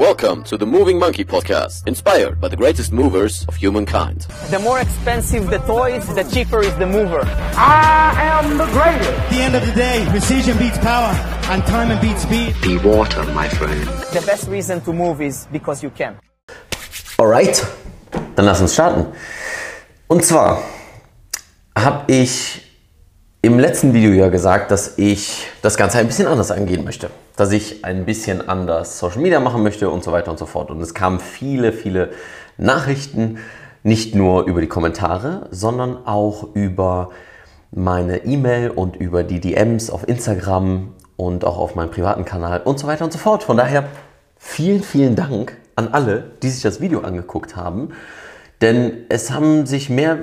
Welcome to the Moving Monkey Podcast, inspired by the greatest movers of humankind. The more expensive the toys, the cheaper is the mover. I am the greatest. At the end of the day, precision beats power, and time beats speed. Be water, my friend. The best reason to move is because you can. Alright, dann lass uns starten. Und zwar habe ich im letzten Video ja gesagt, dass ich das Ganze ein bisschen anders angehen möchte. Dass ich ein bisschen anders Social Media machen möchte und so weiter und so fort. Und es kamen viele, viele Nachrichten, nicht nur über die Kommentare, sondern auch über meine E-Mail und über die DMs auf Instagram und auch auf meinem privaten Kanal und so weiter und so fort. Von daher vielen, vielen Dank an alle, die sich das Video angeguckt haben. Denn es haben sich mehr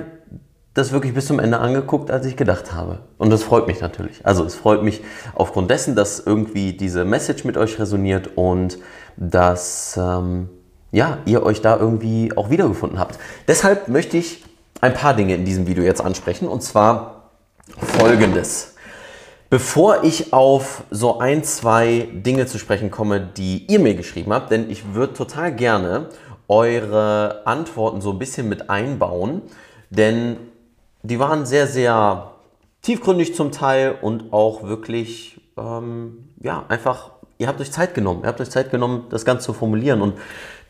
das wirklich bis zum Ende angeguckt, als ich gedacht habe. Und das freut mich natürlich. Also es freut mich aufgrund dessen, dass irgendwie diese Message mit euch resoniert und dass ähm, ja, ihr euch da irgendwie auch wiedergefunden habt. Deshalb möchte ich ein paar Dinge in diesem Video jetzt ansprechen und zwar folgendes. Bevor ich auf so ein, zwei Dinge zu sprechen komme, die ihr mir geschrieben habt, denn ich würde total gerne eure Antworten so ein bisschen mit einbauen, denn die waren sehr, sehr tiefgründig zum Teil und auch wirklich, ähm, ja, einfach, ihr habt euch Zeit genommen. Ihr habt euch Zeit genommen, das Ganze zu formulieren. Und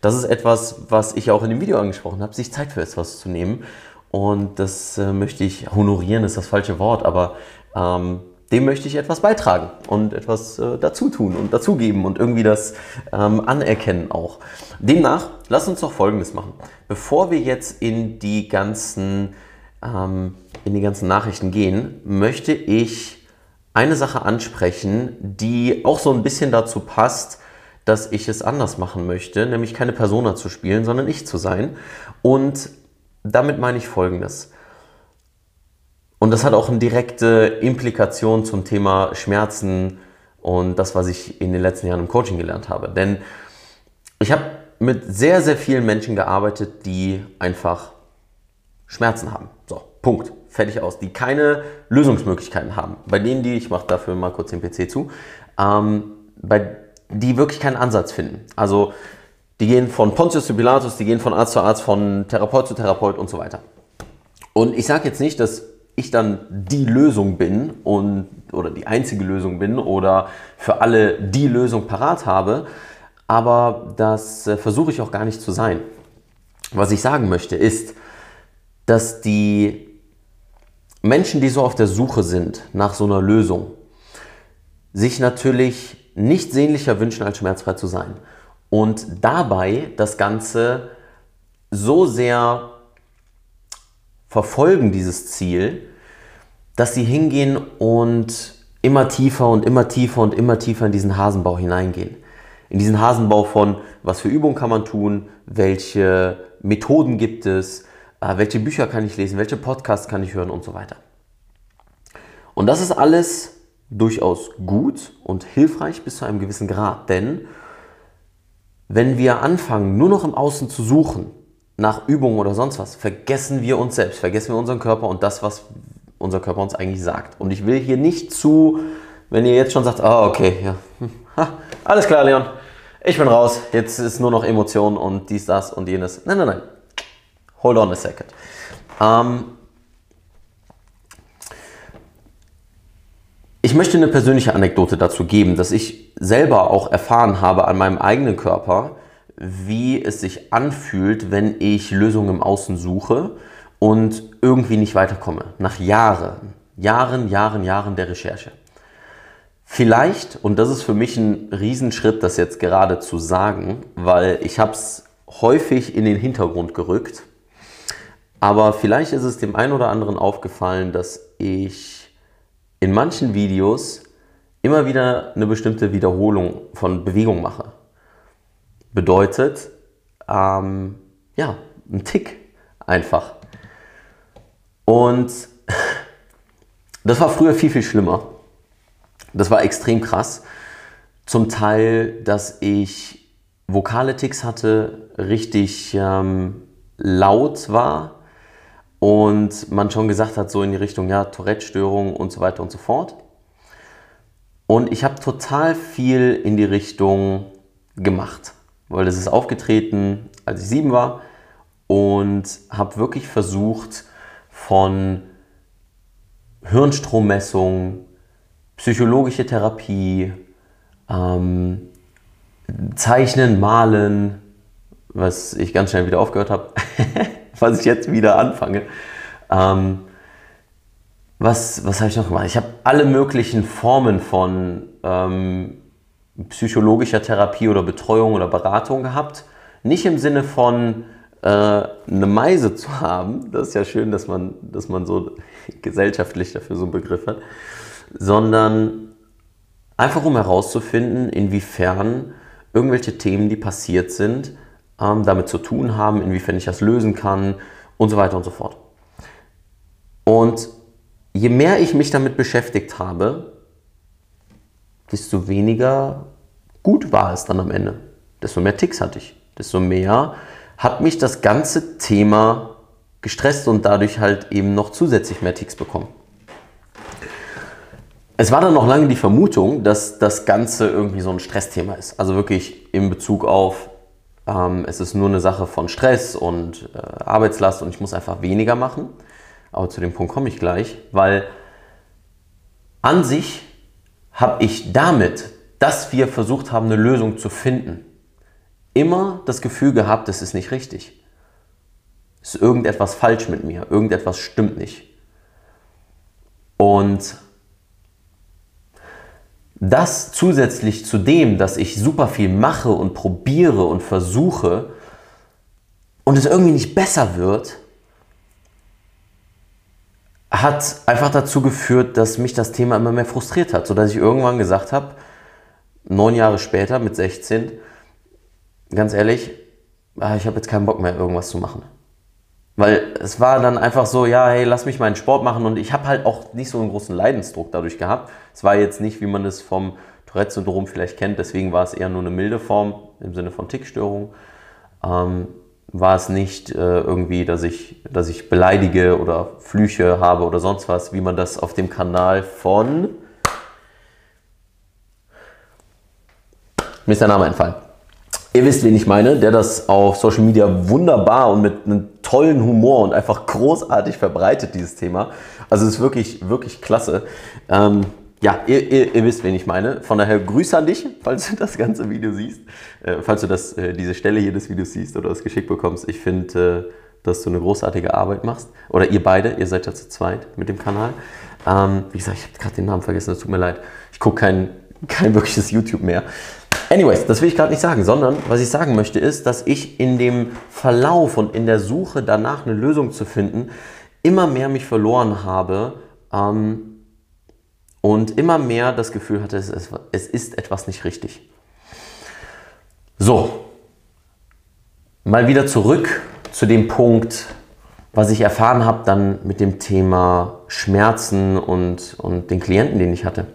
das ist etwas, was ich auch in dem Video angesprochen habe, sich Zeit für etwas zu nehmen. Und das äh, möchte ich honorieren, ist das falsche Wort, aber ähm, dem möchte ich etwas beitragen und etwas äh, dazu tun und dazugeben und irgendwie das ähm, anerkennen auch. Demnach, lasst uns doch Folgendes machen. Bevor wir jetzt in die ganzen ähm, in die ganzen Nachrichten gehen, möchte ich eine Sache ansprechen, die auch so ein bisschen dazu passt, dass ich es anders machen möchte, nämlich keine Persona zu spielen, sondern ich zu sein. Und damit meine ich Folgendes. Und das hat auch eine direkte Implikation zum Thema Schmerzen und das, was ich in den letzten Jahren im Coaching gelernt habe. Denn ich habe mit sehr, sehr vielen Menschen gearbeitet, die einfach Schmerzen haben. Punkt. Fertig aus. Die keine Lösungsmöglichkeiten haben. Bei denen, die, ich mache dafür mal kurz den PC zu, ähm, bei, die wirklich keinen Ansatz finden. Also die gehen von Pontius zu Pilatus, die gehen von Arzt zu Arzt, von Therapeut zu Therapeut und so weiter. Und ich sage jetzt nicht, dass ich dann die Lösung bin und oder die einzige Lösung bin oder für alle die Lösung parat habe, aber das äh, versuche ich auch gar nicht zu sein. Was ich sagen möchte ist, dass die Menschen, die so auf der Suche sind nach so einer Lösung, sich natürlich nicht sehnlicher wünschen, als schmerzfrei zu sein. Und dabei das Ganze so sehr verfolgen, dieses Ziel, dass sie hingehen und immer tiefer und immer tiefer und immer tiefer in diesen Hasenbau hineingehen. In diesen Hasenbau von, was für Übungen kann man tun, welche Methoden gibt es, welche Bücher kann ich lesen, welche Podcasts kann ich hören und so weiter. Und das ist alles durchaus gut und hilfreich bis zu einem gewissen Grad, denn wenn wir anfangen, nur noch im Außen zu suchen, nach Übungen oder sonst was, vergessen wir uns selbst, vergessen wir unseren Körper und das, was unser Körper uns eigentlich sagt. Und ich will hier nicht zu, wenn ihr jetzt schon sagt, ah, oh, okay, ja, ha, alles klar, Leon, ich bin raus, jetzt ist nur noch Emotion und dies, das und jenes. Nein, nein, nein. Hold on a second. Ähm, ich möchte eine persönliche Anekdote dazu geben, dass ich selber auch erfahren habe an meinem eigenen Körper, wie es sich anfühlt, wenn ich Lösungen im Außen suche und irgendwie nicht weiterkomme. Nach Jahren, Jahren, Jahren, Jahren der Recherche. Vielleicht, und das ist für mich ein Riesenschritt, das jetzt gerade zu sagen, weil ich habe es häufig in den Hintergrund gerückt, aber vielleicht ist es dem einen oder anderen aufgefallen, dass ich in manchen Videos immer wieder eine bestimmte Wiederholung von Bewegung mache. Bedeutet, ähm, ja, ein Tick einfach. Und das war früher viel, viel schlimmer. Das war extrem krass. Zum Teil, dass ich vokale Ticks hatte, richtig ähm, laut war und man schon gesagt hat, so in die Richtung, ja, Tourette-Störung und so weiter und so fort. Und ich habe total viel in die Richtung gemacht. weil das ist aufgetreten, als ich sieben war und habe wirklich versucht, von Hirnstrommessung, psychologische Therapie, ähm, Zeichnen, Malen, was ich ganz schnell wieder aufgehört habe, was ich jetzt wieder anfange. Ähm, was was habe ich noch gemacht? Ich habe alle möglichen Formen von ähm, psychologischer Therapie oder Betreuung oder Beratung gehabt. Nicht im Sinne von äh, eine Meise zu haben, das ist ja schön, dass man, dass man so gesellschaftlich dafür so einen Begriff hat, sondern einfach um herauszufinden, inwiefern irgendwelche Themen, die passiert sind, ähm, damit zu tun haben, inwiefern ich das lösen kann und so weiter und so fort. Und je mehr ich mich damit beschäftigt habe, desto weniger gut war es dann am Ende. Desto mehr Ticks hatte ich. Desto mehr hat mich das ganze Thema gestresst und dadurch halt eben noch zusätzlich mehr Ticks bekommen. Es war dann noch lange die Vermutung, dass das Ganze irgendwie so ein Stressthema ist. Also wirklich in Bezug auf, ähm, es ist nur eine Sache von Stress und äh, Arbeitslast und ich muss einfach weniger machen. Aber zu dem Punkt komme ich gleich, weil an sich habe ich damit, dass wir versucht haben, eine Lösung zu finden, immer das Gefühl gehabt, es ist nicht richtig. Es ist irgendetwas falsch mit mir, irgendetwas stimmt nicht. Und das zusätzlich zu dem, dass ich super viel mache und probiere und versuche und es irgendwie nicht besser wird, hat einfach dazu geführt, dass mich das Thema immer mehr frustriert hat, sodass ich irgendwann gesagt habe, neun Jahre später mit 16, ganz ehrlich, ah, ich habe jetzt keinen Bock mehr, irgendwas zu machen. Weil es war dann einfach so, ja, hey, lass mich meinen Sport machen und ich habe halt auch nicht so einen großen Leidensdruck dadurch gehabt. Es war jetzt nicht, wie man es vom Tourette-Syndrom vielleicht kennt, deswegen war es eher nur eine milde Form im Sinne von Tickstörung. Ähm, war es nicht äh, irgendwie, dass ich, dass ich beleidige oder Flüche habe oder sonst was, wie man das auf dem Kanal von. Mir ist der Name entfallen. Ihr wisst, wen ich meine, der das auf Social Media wunderbar und mit einem tollen Humor und einfach großartig verbreitet, dieses Thema. Also es ist wirklich, wirklich klasse. Ähm, ja, ihr, ihr, ihr, wisst, wen ich meine. Von daher Grüße an dich, falls du das ganze Video siehst. Äh, falls du das, äh, diese Stelle hier des Videos siehst oder das geschickt bekommst. Ich finde, äh, dass du eine großartige Arbeit machst. Oder ihr beide, ihr seid ja zu zweit mit dem Kanal. Ähm, wie gesagt, ich habe gerade den Namen vergessen, das tut mir leid. Ich gucke kein, kein wirkliches YouTube mehr. Anyways, das will ich gerade nicht sagen, sondern was ich sagen möchte ist, dass ich in dem Verlauf und in der Suche danach eine Lösung zu finden, immer mehr mich verloren habe. Ähm, und immer mehr das Gefühl hatte, es, es ist etwas nicht richtig. So, mal wieder zurück zu dem Punkt, was ich erfahren habe dann mit dem Thema Schmerzen und, und den Klienten, den ich hatte.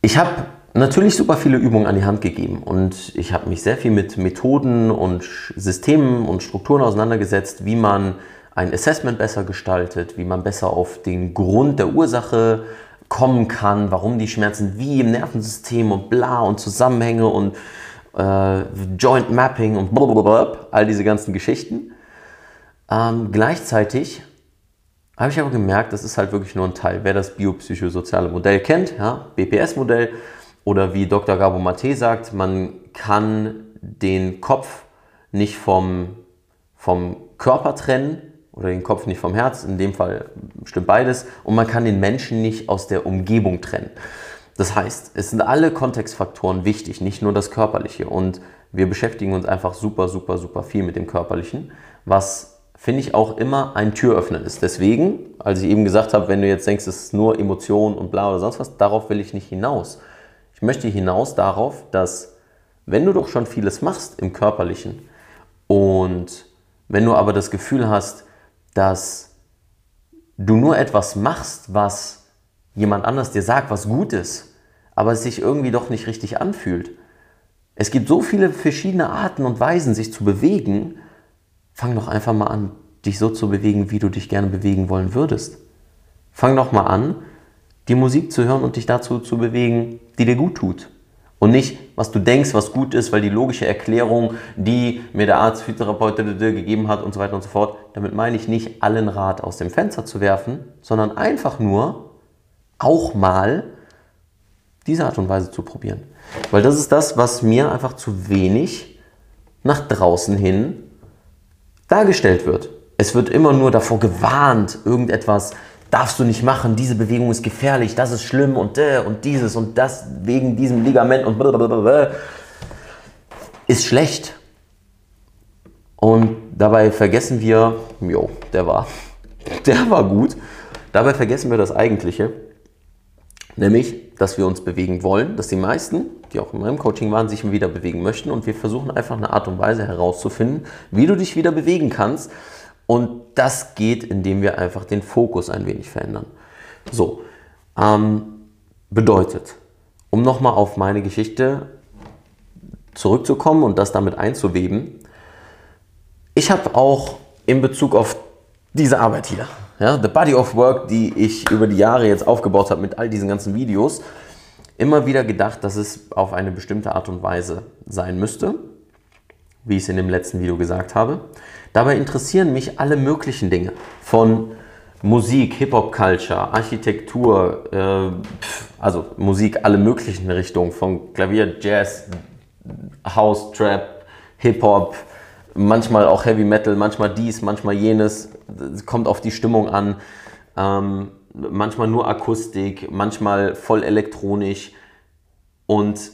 Ich habe natürlich super viele Übungen an die Hand gegeben und ich habe mich sehr viel mit Methoden und Systemen und Strukturen auseinandergesetzt, wie man ein Assessment besser gestaltet, wie man besser auf den Grund der Ursache kommen kann, warum die Schmerzen wie im Nervensystem und bla und Zusammenhänge und äh, Joint Mapping und blablabla, all diese ganzen Geschichten. Ähm, gleichzeitig habe ich aber gemerkt, das ist halt wirklich nur ein Teil. Wer das biopsychosoziale Modell kennt, ja, BPS-Modell, oder wie Dr. Gabo Mate sagt, man kann den Kopf nicht vom, vom Körper trennen, oder den Kopf nicht vom Herz, in dem Fall stimmt beides, und man kann den Menschen nicht aus der Umgebung trennen. Das heißt, es sind alle Kontextfaktoren wichtig, nicht nur das Körperliche. Und wir beschäftigen uns einfach super, super, super viel mit dem Körperlichen, was finde ich auch immer ein Türöffner ist. Deswegen, als ich eben gesagt habe, wenn du jetzt denkst, es ist nur Emotion und bla oder sonst was, darauf will ich nicht hinaus. Ich möchte hinaus darauf, dass wenn du doch schon vieles machst im Körperlichen und wenn du aber das Gefühl hast, dass du nur etwas machst, was jemand anders dir sagt, was gut ist, aber es sich irgendwie doch nicht richtig anfühlt. Es gibt so viele verschiedene Arten und Weisen, sich zu bewegen. Fang doch einfach mal an, dich so zu bewegen, wie du dich gerne bewegen wollen würdest. Fang doch mal an, die Musik zu hören und dich dazu zu bewegen, die dir gut tut. Und nicht, was du denkst, was gut ist, weil die logische Erklärung, die mir der Arzt, Physiotherapeut gegeben hat und so weiter und so fort. Damit meine ich nicht, allen Rat aus dem Fenster zu werfen, sondern einfach nur auch mal diese Art und Weise zu probieren. Weil das ist das, was mir einfach zu wenig nach draußen hin dargestellt wird. Es wird immer nur davor gewarnt, irgendetwas darfst du nicht machen, diese Bewegung ist gefährlich, das ist schlimm und äh, und dieses und das wegen diesem Ligament und blablabla. Ist schlecht. Und dabei vergessen wir, jo, der war, der war gut. Dabei vergessen wir das Eigentliche, nämlich, dass wir uns bewegen wollen, dass die meisten, die auch in meinem Coaching waren, sich wieder bewegen möchten. Und wir versuchen einfach eine Art und Weise herauszufinden, wie du dich wieder bewegen kannst, und das geht, indem wir einfach den Fokus ein wenig verändern. So, ähm, bedeutet, um nochmal auf meine Geschichte zurückzukommen und das damit einzuweben, ich habe auch in Bezug auf diese Arbeit hier, ja, The Body of Work, die ich über die Jahre jetzt aufgebaut habe mit all diesen ganzen Videos, immer wieder gedacht, dass es auf eine bestimmte Art und Weise sein müsste, wie ich es in dem letzten Video gesagt habe. Dabei interessieren mich alle möglichen Dinge. Von Musik, Hip-Hop-Culture, Architektur, äh, also Musik, alle möglichen Richtungen. Von Klavier, Jazz, House, Trap, Hip-Hop, manchmal auch Heavy Metal, manchmal dies, manchmal jenes. Es kommt auf die Stimmung an. Ähm, manchmal nur Akustik, manchmal voll elektronisch. Und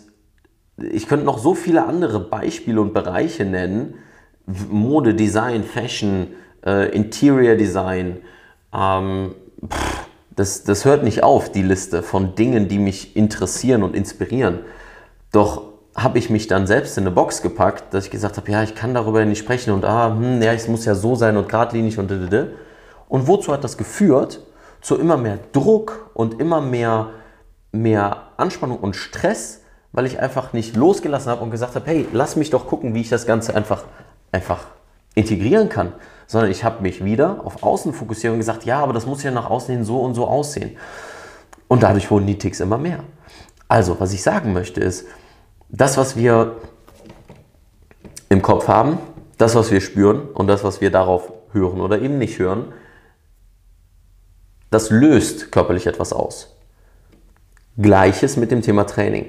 ich könnte noch so viele andere Beispiele und Bereiche nennen, Mode, Design, Fashion, äh, Interior Design. Ähm, pff, das, das hört nicht auf, die Liste von Dingen, die mich interessieren und inspirieren. Doch habe ich mich dann selbst in eine Box gepackt, dass ich gesagt habe, ja, ich kann darüber nicht sprechen und ah, hm, ja, es muss ja so sein und geradlinig und ddd. Und wozu hat das geführt? Zu immer mehr Druck und immer mehr, mehr Anspannung und Stress, weil ich einfach nicht losgelassen habe und gesagt habe, hey, lass mich doch gucken, wie ich das Ganze einfach einfach integrieren kann, sondern ich habe mich wieder auf Außen fokussiert und gesagt, ja, aber das muss ja nach außen hin so und so aussehen. Und dadurch wurden die Ticks immer mehr. Also, was ich sagen möchte ist, das, was wir im Kopf haben, das, was wir spüren und das, was wir darauf hören oder eben nicht hören, das löst körperlich etwas aus. Gleiches mit dem Thema Training.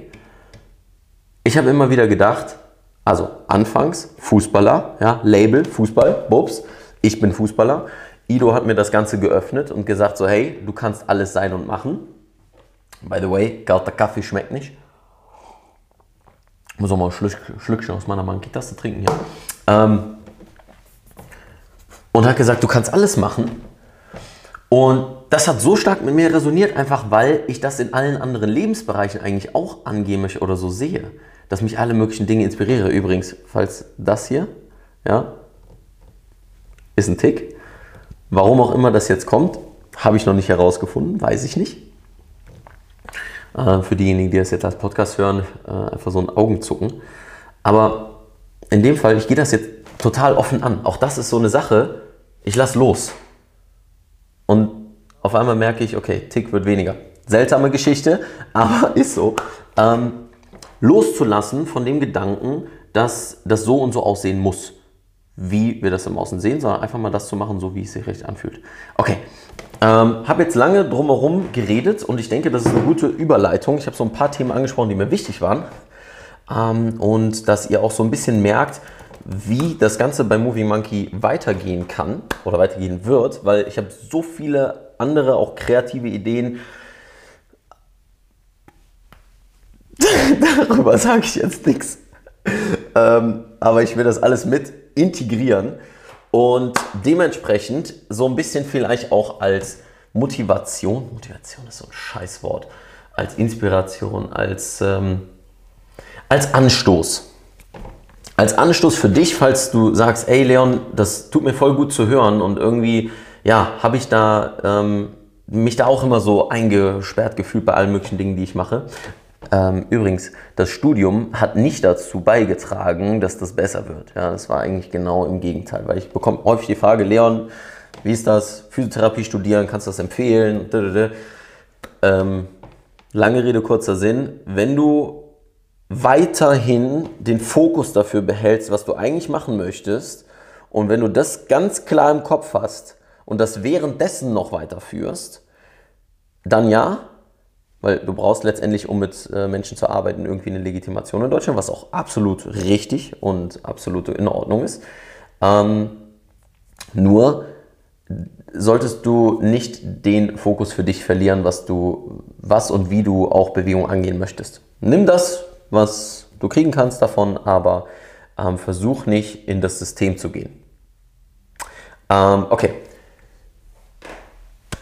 Ich habe immer wieder gedacht, also anfangs Fußballer, ja, Label, Fußball, Bubs, ich bin Fußballer. Ido hat mir das Ganze geöffnet und gesagt so, hey, du kannst alles sein und machen. By the way, kalter Kaffee schmeckt nicht. Ich muss auch mal ein Schlück, Schlückchen aus meiner Manki-Tasse trinken hier. Ähm, und hat gesagt, du kannst alles machen. Und das hat so stark mit mir resoniert, einfach weil ich das in allen anderen Lebensbereichen eigentlich auch möchte oder so sehe dass mich alle möglichen Dinge inspiriere. Übrigens, falls das hier, ja, ist ein Tick. Warum auch immer das jetzt kommt, habe ich noch nicht herausgefunden, weiß ich nicht. Äh, für diejenigen, die das jetzt als Podcast hören, äh, einfach so ein Augenzucken. Aber in dem Fall, ich gehe das jetzt total offen an. Auch das ist so eine Sache, ich lasse los. Und auf einmal merke ich, okay, Tick wird weniger. Seltsame Geschichte, aber ist so. Ähm, loszulassen von dem Gedanken, dass das so und so aussehen muss, wie wir das im Außen sehen, sondern einfach mal das zu machen, so wie es sich recht anfühlt. Okay, ähm, habe jetzt lange drumherum geredet und ich denke, das ist eine gute Überleitung. Ich habe so ein paar Themen angesprochen, die mir wichtig waren ähm, und dass ihr auch so ein bisschen merkt, wie das Ganze bei Movie Monkey weitergehen kann oder weitergehen wird, weil ich habe so viele andere, auch kreative Ideen, Darüber sage ich jetzt nichts. Ähm, aber ich will das alles mit integrieren und dementsprechend so ein bisschen vielleicht auch als Motivation, Motivation ist so ein Scheißwort, als Inspiration, als, ähm, als Anstoß. Als Anstoß für dich, falls du sagst, ey Leon, das tut mir voll gut zu hören und irgendwie, ja, habe ich da ähm, mich da auch immer so eingesperrt gefühlt bei allen möglichen Dingen, die ich mache. Ähm, übrigens, das Studium hat nicht dazu beigetragen, dass das besser wird. Ja, das war eigentlich genau im Gegenteil, weil ich bekomme häufig die Frage, Leon, wie ist das? Physiotherapie studieren, kannst du das empfehlen? Ähm, lange Rede, kurzer Sinn. Wenn du weiterhin den Fokus dafür behältst, was du eigentlich machen möchtest, und wenn du das ganz klar im Kopf hast und das währenddessen noch weiterführst, dann ja, weil du brauchst letztendlich, um mit äh, Menschen zu arbeiten, irgendwie eine Legitimation in Deutschland, was auch absolut richtig und absolut in Ordnung ist. Ähm, nur solltest du nicht den Fokus für dich verlieren, was du, was und wie du auch Bewegung angehen möchtest. Nimm das, was du kriegen kannst davon, aber ähm, versuch nicht in das System zu gehen. Ähm, okay.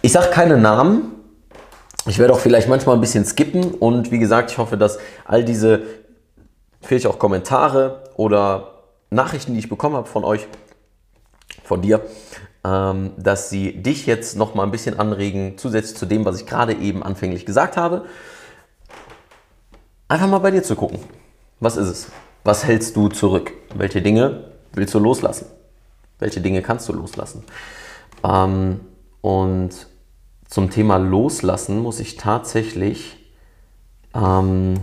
Ich sage keine Namen. Ich werde auch vielleicht manchmal ein bisschen skippen und wie gesagt, ich hoffe, dass all diese, vielleicht auch Kommentare oder Nachrichten, die ich bekommen habe von euch, von dir, ähm, dass sie dich jetzt noch mal ein bisschen anregen, zusätzlich zu dem, was ich gerade eben anfänglich gesagt habe. Einfach mal bei dir zu gucken. Was ist es? Was hältst du zurück? Welche Dinge willst du loslassen? Welche Dinge kannst du loslassen? Ähm, und zum Thema Loslassen muss ich tatsächlich ähm,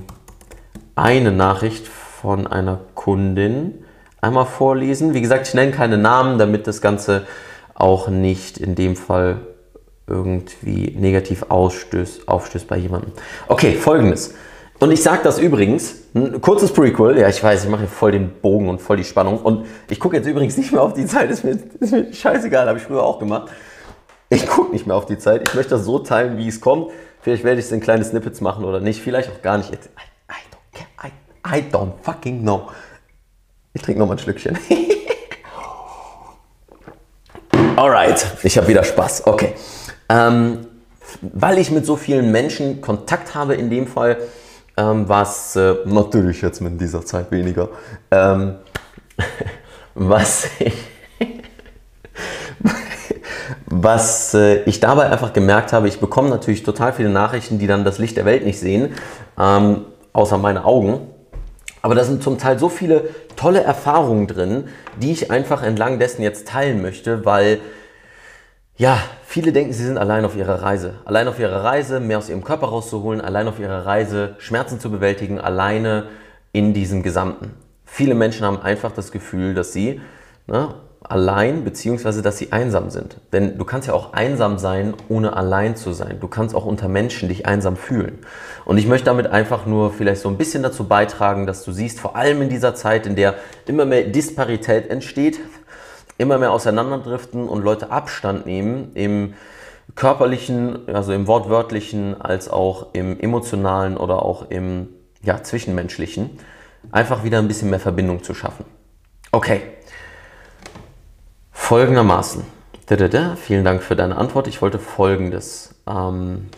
eine Nachricht von einer Kundin einmal vorlesen. Wie gesagt, ich nenne keine Namen, damit das Ganze auch nicht in dem Fall irgendwie negativ ausstößt, aufstößt bei jemandem. Okay, folgendes. Und ich sage das übrigens, ein kurzes Prequel, ja ich weiß, ich mache voll den Bogen und voll die Spannung und ich gucke jetzt übrigens nicht mehr auf die Zeit, ist mir, ist mir scheißegal, habe ich früher auch gemacht. Ich gucke nicht mehr auf die Zeit, ich möchte das so teilen, wie es kommt. Vielleicht werde ich es in kleine Snippets machen oder nicht, vielleicht auch gar nicht. I, I don't care, I, I don't fucking know. Ich trinke noch mal ein Schlückchen. Alright, ich habe wieder Spaß, okay. Ähm, weil ich mit so vielen Menschen Kontakt habe in dem Fall, ähm, was äh, natürlich jetzt mit dieser Zeit weniger, ähm, was ich, was äh, ich dabei einfach gemerkt habe, ich bekomme natürlich total viele Nachrichten, die dann das Licht der Welt nicht sehen, ähm, außer meine Augen. Aber da sind zum Teil so viele tolle Erfahrungen drin, die ich einfach entlang dessen jetzt teilen möchte, weil ja, viele denken, sie sind allein auf ihrer Reise. Allein auf ihrer Reise, mehr aus ihrem Körper rauszuholen, allein auf ihrer Reise, Schmerzen zu bewältigen, alleine in diesem Gesamten. Viele Menschen haben einfach das Gefühl, dass sie ne, allein bzw. dass sie einsam sind. Denn du kannst ja auch einsam sein, ohne allein zu sein. Du kannst auch unter Menschen dich einsam fühlen. Und ich möchte damit einfach nur vielleicht so ein bisschen dazu beitragen, dass du siehst, vor allem in dieser Zeit, in der immer mehr Disparität entsteht, immer mehr auseinanderdriften und Leute Abstand nehmen im körperlichen, also im wortwörtlichen, als auch im emotionalen oder auch im ja, zwischenmenschlichen, einfach wieder ein bisschen mehr Verbindung zu schaffen. Okay. Folgendermaßen. Vielen Dank für deine Antwort. Ich wollte Folgendes ähm,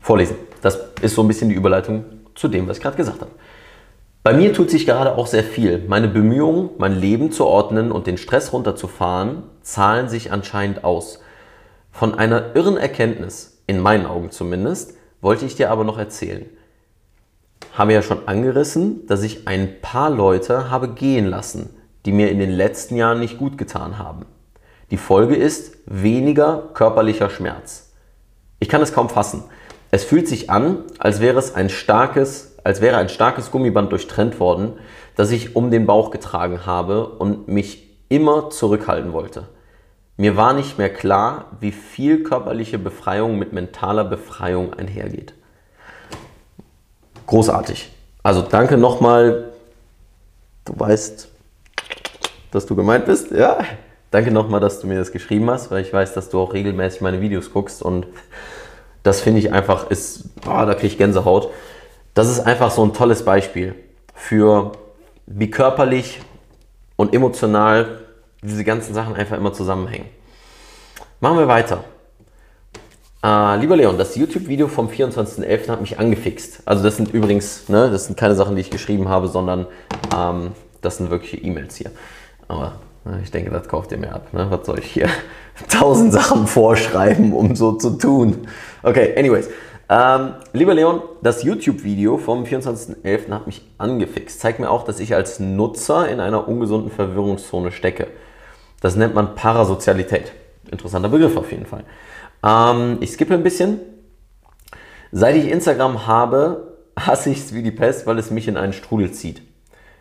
vorlesen. Das ist so ein bisschen die Überleitung zu dem, was ich gerade gesagt habe. Bei mir tut sich gerade auch sehr viel. Meine Bemühungen, mein Leben zu ordnen und den Stress runterzufahren, zahlen sich anscheinend aus. Von einer irren Erkenntnis, in meinen Augen zumindest, wollte ich dir aber noch erzählen. Haben wir ja schon angerissen, dass ich ein paar Leute habe gehen lassen, die mir in den letzten Jahren nicht gut getan haben. Die Folge ist weniger körperlicher Schmerz. Ich kann es kaum fassen. Es fühlt sich an, als wäre es ein starkes als wäre ein starkes Gummiband durchtrennt worden, das ich um den Bauch getragen habe und mich immer zurückhalten wollte. Mir war nicht mehr klar, wie viel körperliche Befreiung mit mentaler Befreiung einhergeht. Großartig. Also danke nochmal. Du weißt, dass du gemeint bist, ja? Danke nochmal, dass du mir das geschrieben hast, weil ich weiß, dass du auch regelmäßig meine Videos guckst und das finde ich einfach ist, oh, da kriege ich Gänsehaut. Das ist einfach so ein tolles Beispiel für wie körperlich und emotional diese ganzen Sachen einfach immer zusammenhängen. Machen wir weiter. Äh, lieber Leon, das YouTube-Video vom 24.11. hat mich angefixt. Also das sind übrigens, ne, das sind keine Sachen, die ich geschrieben habe, sondern ähm, das sind wirkliche E-Mails hier. Aber ich denke, das kauft ihr mir ab. Ne? Was soll ich hier tausend Sachen vorschreiben, um so zu tun? Okay, anyways. Ähm, lieber Leon, das YouTube-Video vom 24.11. hat mich angefixt. Zeigt mir auch, dass ich als Nutzer in einer ungesunden Verwirrungszone stecke. Das nennt man Parasozialität. Interessanter Begriff auf jeden Fall. Ähm, ich skippe ein bisschen. Seit ich Instagram habe, hasse ich es wie die Pest, weil es mich in einen Strudel zieht.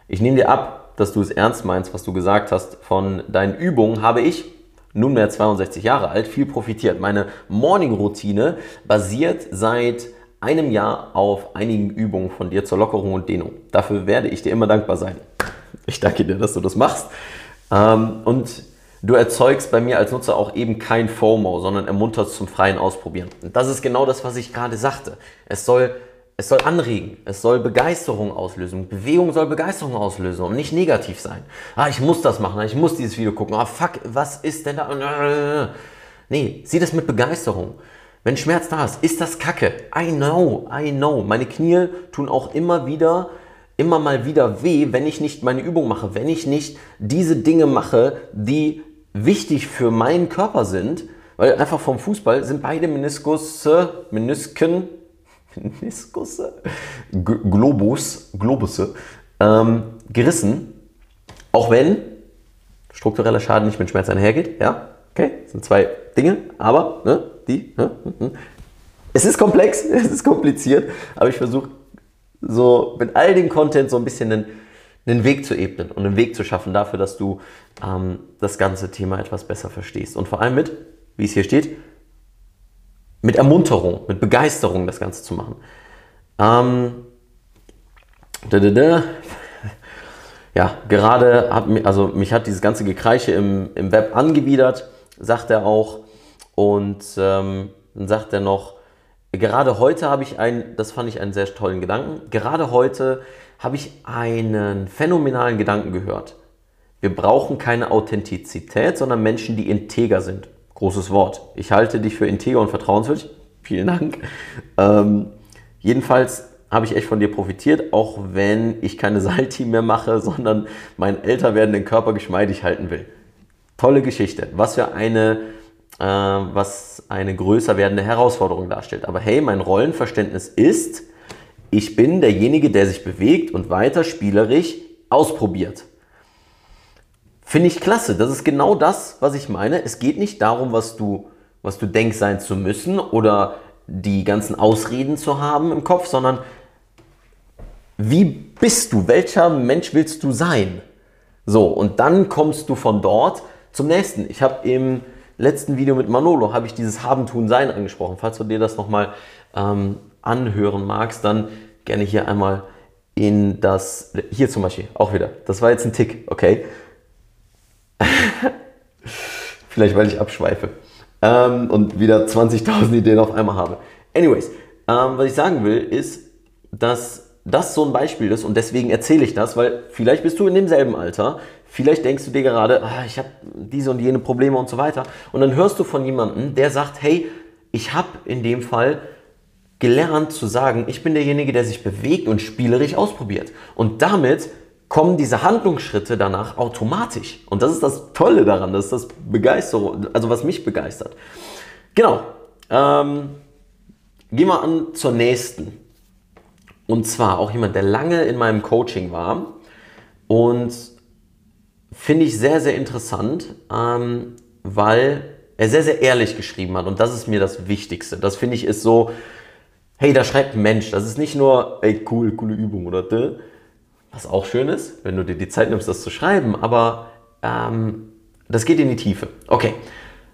Ich nehme dir ab, dass du es ernst meinst, was du gesagt hast. Von deinen Übungen habe ich, nunmehr 62 Jahre alt, viel profitiert. Meine Morning-Routine basiert seit einem Jahr auf einigen Übungen von dir zur Lockerung und Dehnung. Dafür werde ich dir immer dankbar sein. Ich danke dir, dass du das machst. Ähm, und du erzeugst bei mir als Nutzer auch eben kein FOMO, sondern ermunterst zum freien Ausprobieren. Und das ist genau das, was ich gerade sagte. Es soll, es soll anregen, es soll Begeisterung auslösen. Bewegung soll Begeisterung auslösen und nicht negativ sein. Ah, ich muss das machen, ich muss dieses Video gucken. Ah, fuck, was ist denn da? Nee, sieh das mit Begeisterung. Wenn Schmerz da ist, ist das Kacke. I know, I know. Meine Knie tun auch immer wieder, immer mal wieder weh, wenn ich nicht meine Übung mache, wenn ich nicht diese Dinge mache, die wichtig für meinen Körper sind. Weil einfach vom Fußball sind beide Meniskusse, Menisken, Meniskusse, Globus, Globusse ähm, gerissen. Auch wenn struktureller Schaden nicht mit Schmerz einhergeht. Ja, okay, das sind zwei Dinge, aber ne, die. Ne, ne, es ist komplex, es ist kompliziert, aber ich versuche so mit all dem Content so ein bisschen einen, einen Weg zu ebnen und einen Weg zu schaffen dafür, dass du ähm, das ganze Thema etwas besser verstehst. Und vor allem mit, wie es hier steht, mit Ermunterung, mit Begeisterung das Ganze zu machen. Ähm, da, da, da. Ja, gerade hat mich, also mich hat dieses ganze Gekreiche im, im Web angewidert, sagt er auch. Und ähm, dann sagt er noch, gerade heute habe ich einen, das fand ich einen sehr tollen Gedanken, gerade heute habe ich einen phänomenalen Gedanken gehört. Wir brauchen keine Authentizität, sondern Menschen, die integer sind. Großes Wort. Ich halte dich für integer und vertrauenswürdig. Vielen Dank. Ähm, jedenfalls habe ich echt von dir profitiert, auch wenn ich keine Salti mehr mache, sondern meinen älter werdenden Körper geschmeidig halten will. Tolle Geschichte. Was für eine äh, was eine größer werdende Herausforderung darstellt. Aber hey, mein Rollenverständnis ist, ich bin derjenige, der sich bewegt und weiter spielerisch ausprobiert. Finde ich klasse. Das ist genau das, was ich meine. Es geht nicht darum, was du, was du denkst sein zu müssen oder die ganzen Ausreden zu haben im Kopf, sondern wie bist du? Welcher Mensch willst du sein? So, und dann kommst du von dort zum nächsten. Ich habe im letzten Video mit Manolo habe ich dieses Haben, Tun, Sein angesprochen. Falls du dir das nochmal ähm, anhören magst, dann gerne hier einmal in das, hier zum Beispiel, auch wieder. Das war jetzt ein Tick, okay? Vielleicht, weil ich abschweife ähm, und wieder 20.000 Ideen auf einmal habe. Anyways, ähm, was ich sagen will, ist, dass das so ein Beispiel ist und deswegen erzähle ich das, weil vielleicht bist du in demselben Alter, Vielleicht denkst du dir gerade, ah, ich habe diese und jene Probleme und so weiter. Und dann hörst du von jemandem, der sagt, hey, ich habe in dem Fall gelernt zu sagen, ich bin derjenige, der sich bewegt und spielerisch ausprobiert. Und damit kommen diese Handlungsschritte danach automatisch. Und das ist das Tolle daran, das ist das Begeisterung, also was mich begeistert. Genau. Ähm, gehen wir an zur nächsten. Und zwar auch jemand, der lange in meinem Coaching war und finde ich sehr, sehr interessant, ähm, weil er sehr, sehr ehrlich geschrieben hat. Und das ist mir das Wichtigste. Das finde ich ist so, hey, da schreibt ein Mensch. Das ist nicht nur, ey, cool, coole Übung oder de, was auch schön ist, wenn du dir die Zeit nimmst, das zu schreiben, aber ähm, das geht in die Tiefe. Okay,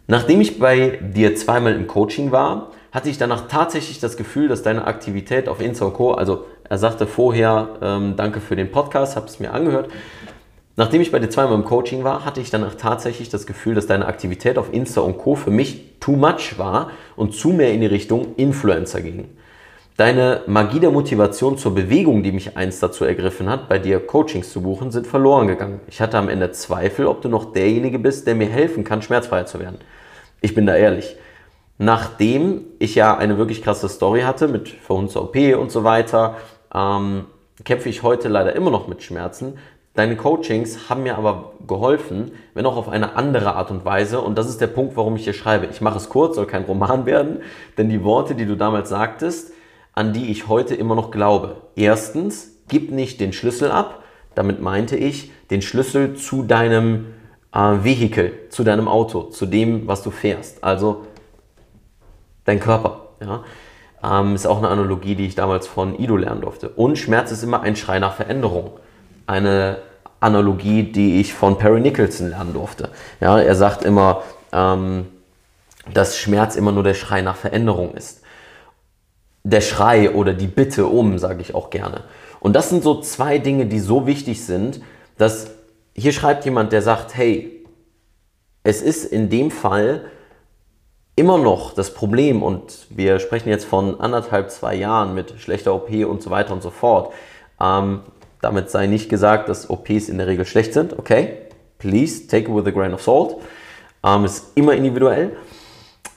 nachdem ich bei dir zweimal im Coaching war, hatte ich danach tatsächlich das Gefühl, dass deine Aktivität auf Insta und Co., also er sagte vorher, ähm, danke für den Podcast, habe es mir angehört, Nachdem ich bei dir zweimal im Coaching war, hatte ich danach tatsächlich das Gefühl, dass deine Aktivität auf Insta und Co. für mich too much war und zu mehr in die Richtung Influencer ging. Deine Magie der Motivation zur Bewegung, die mich einst dazu ergriffen hat, bei dir Coachings zu buchen, sind verloren gegangen. Ich hatte am Ende Zweifel, ob du noch derjenige bist, der mir helfen kann, schmerzfrei zu werden. Ich bin da ehrlich. Nachdem ich ja eine wirklich krasse Story hatte mit verhunzer OP und so weiter, ähm, kämpfe ich heute leider immer noch mit Schmerzen, Deine Coachings haben mir aber geholfen, wenn auch auf eine andere Art und Weise. Und das ist der Punkt, warum ich hier schreibe. Ich mache es kurz, soll kein Roman werden, denn die Worte, die du damals sagtest, an die ich heute immer noch glaube. Erstens, gib nicht den Schlüssel ab. Damit meinte ich den Schlüssel zu deinem äh, Vehikel, zu deinem Auto, zu dem, was du fährst. Also dein Körper. Ja? Ähm, ist auch eine Analogie, die ich damals von Ido lernen durfte. Und Schmerz ist immer ein Schrei nach Veränderung. Eine Analogie, die ich von Perry Nicholson lernen durfte. Ja, er sagt immer, ähm, dass Schmerz immer nur der Schrei nach Veränderung ist. Der Schrei oder die Bitte um, sage ich auch gerne. Und das sind so zwei Dinge, die so wichtig sind, dass hier schreibt jemand, der sagt, hey, es ist in dem Fall immer noch das Problem, und wir sprechen jetzt von anderthalb, zwei Jahren mit schlechter OP und so weiter und so fort. Ähm, damit sei nicht gesagt, dass OPs in der Regel schlecht sind, okay? Please take it with a grain of salt. Ähm, ist immer individuell.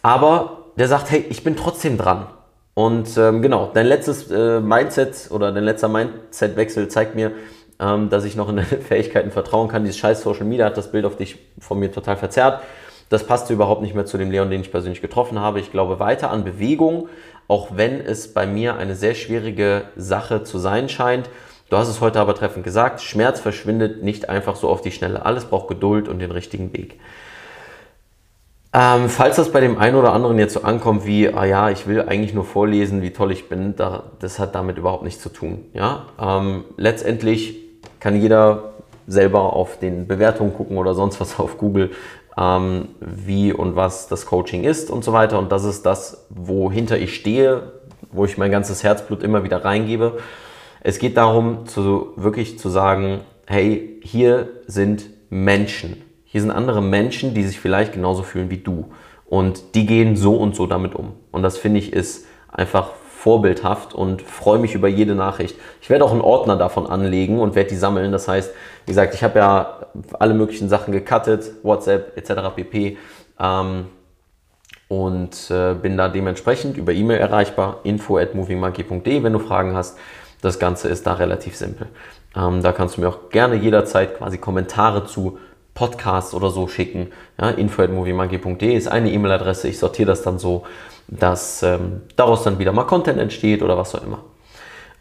Aber der sagt, hey, ich bin trotzdem dran. Und ähm, genau, dein letztes äh, Mindset oder dein letzter Mindset-Wechsel zeigt mir, ähm, dass ich noch in deine Fähigkeiten vertrauen kann. Dieses scheiß Social Media hat das Bild auf dich von mir total verzerrt. Das passte überhaupt nicht mehr zu dem Leon, den ich persönlich getroffen habe. Ich glaube weiter an Bewegung, auch wenn es bei mir eine sehr schwierige Sache zu sein scheint. Du hast es heute aber treffend gesagt, Schmerz verschwindet nicht einfach so auf die Schnelle. Alles braucht Geduld und den richtigen Weg. Ähm, falls das bei dem einen oder anderen jetzt so ankommt wie, ah ja, ich will eigentlich nur vorlesen, wie toll ich bin, da, das hat damit überhaupt nichts zu tun. Ja? Ähm, letztendlich kann jeder selber auf den Bewertungen gucken oder sonst was auf Google, ähm, wie und was das Coaching ist und so weiter. Und das ist das, wohinter ich stehe, wo ich mein ganzes Herzblut immer wieder reingebe. Es geht darum, zu, wirklich zu sagen, hey, hier sind Menschen hier sind andere Menschen, die sich vielleicht genauso fühlen wie du. Und die gehen so und so damit um. Und das finde ich ist einfach vorbildhaft und freue mich über jede Nachricht. Ich werde auch einen Ordner davon anlegen und werde die sammeln. Das heißt, wie gesagt, ich habe ja alle möglichen Sachen gecuttet, WhatsApp etc. pp. Ähm, und äh, bin da dementsprechend über E-Mail erreichbar, info at movingmonkey.de, wenn du Fragen hast. Das Ganze ist da relativ simpel. Ähm, da kannst du mir auch gerne jederzeit quasi Kommentare zu Podcasts oder so schicken. Ja, info.moviemonkey.de ist eine E-Mail-Adresse. Ich sortiere das dann so, dass ähm, daraus dann wieder mal Content entsteht oder was auch immer.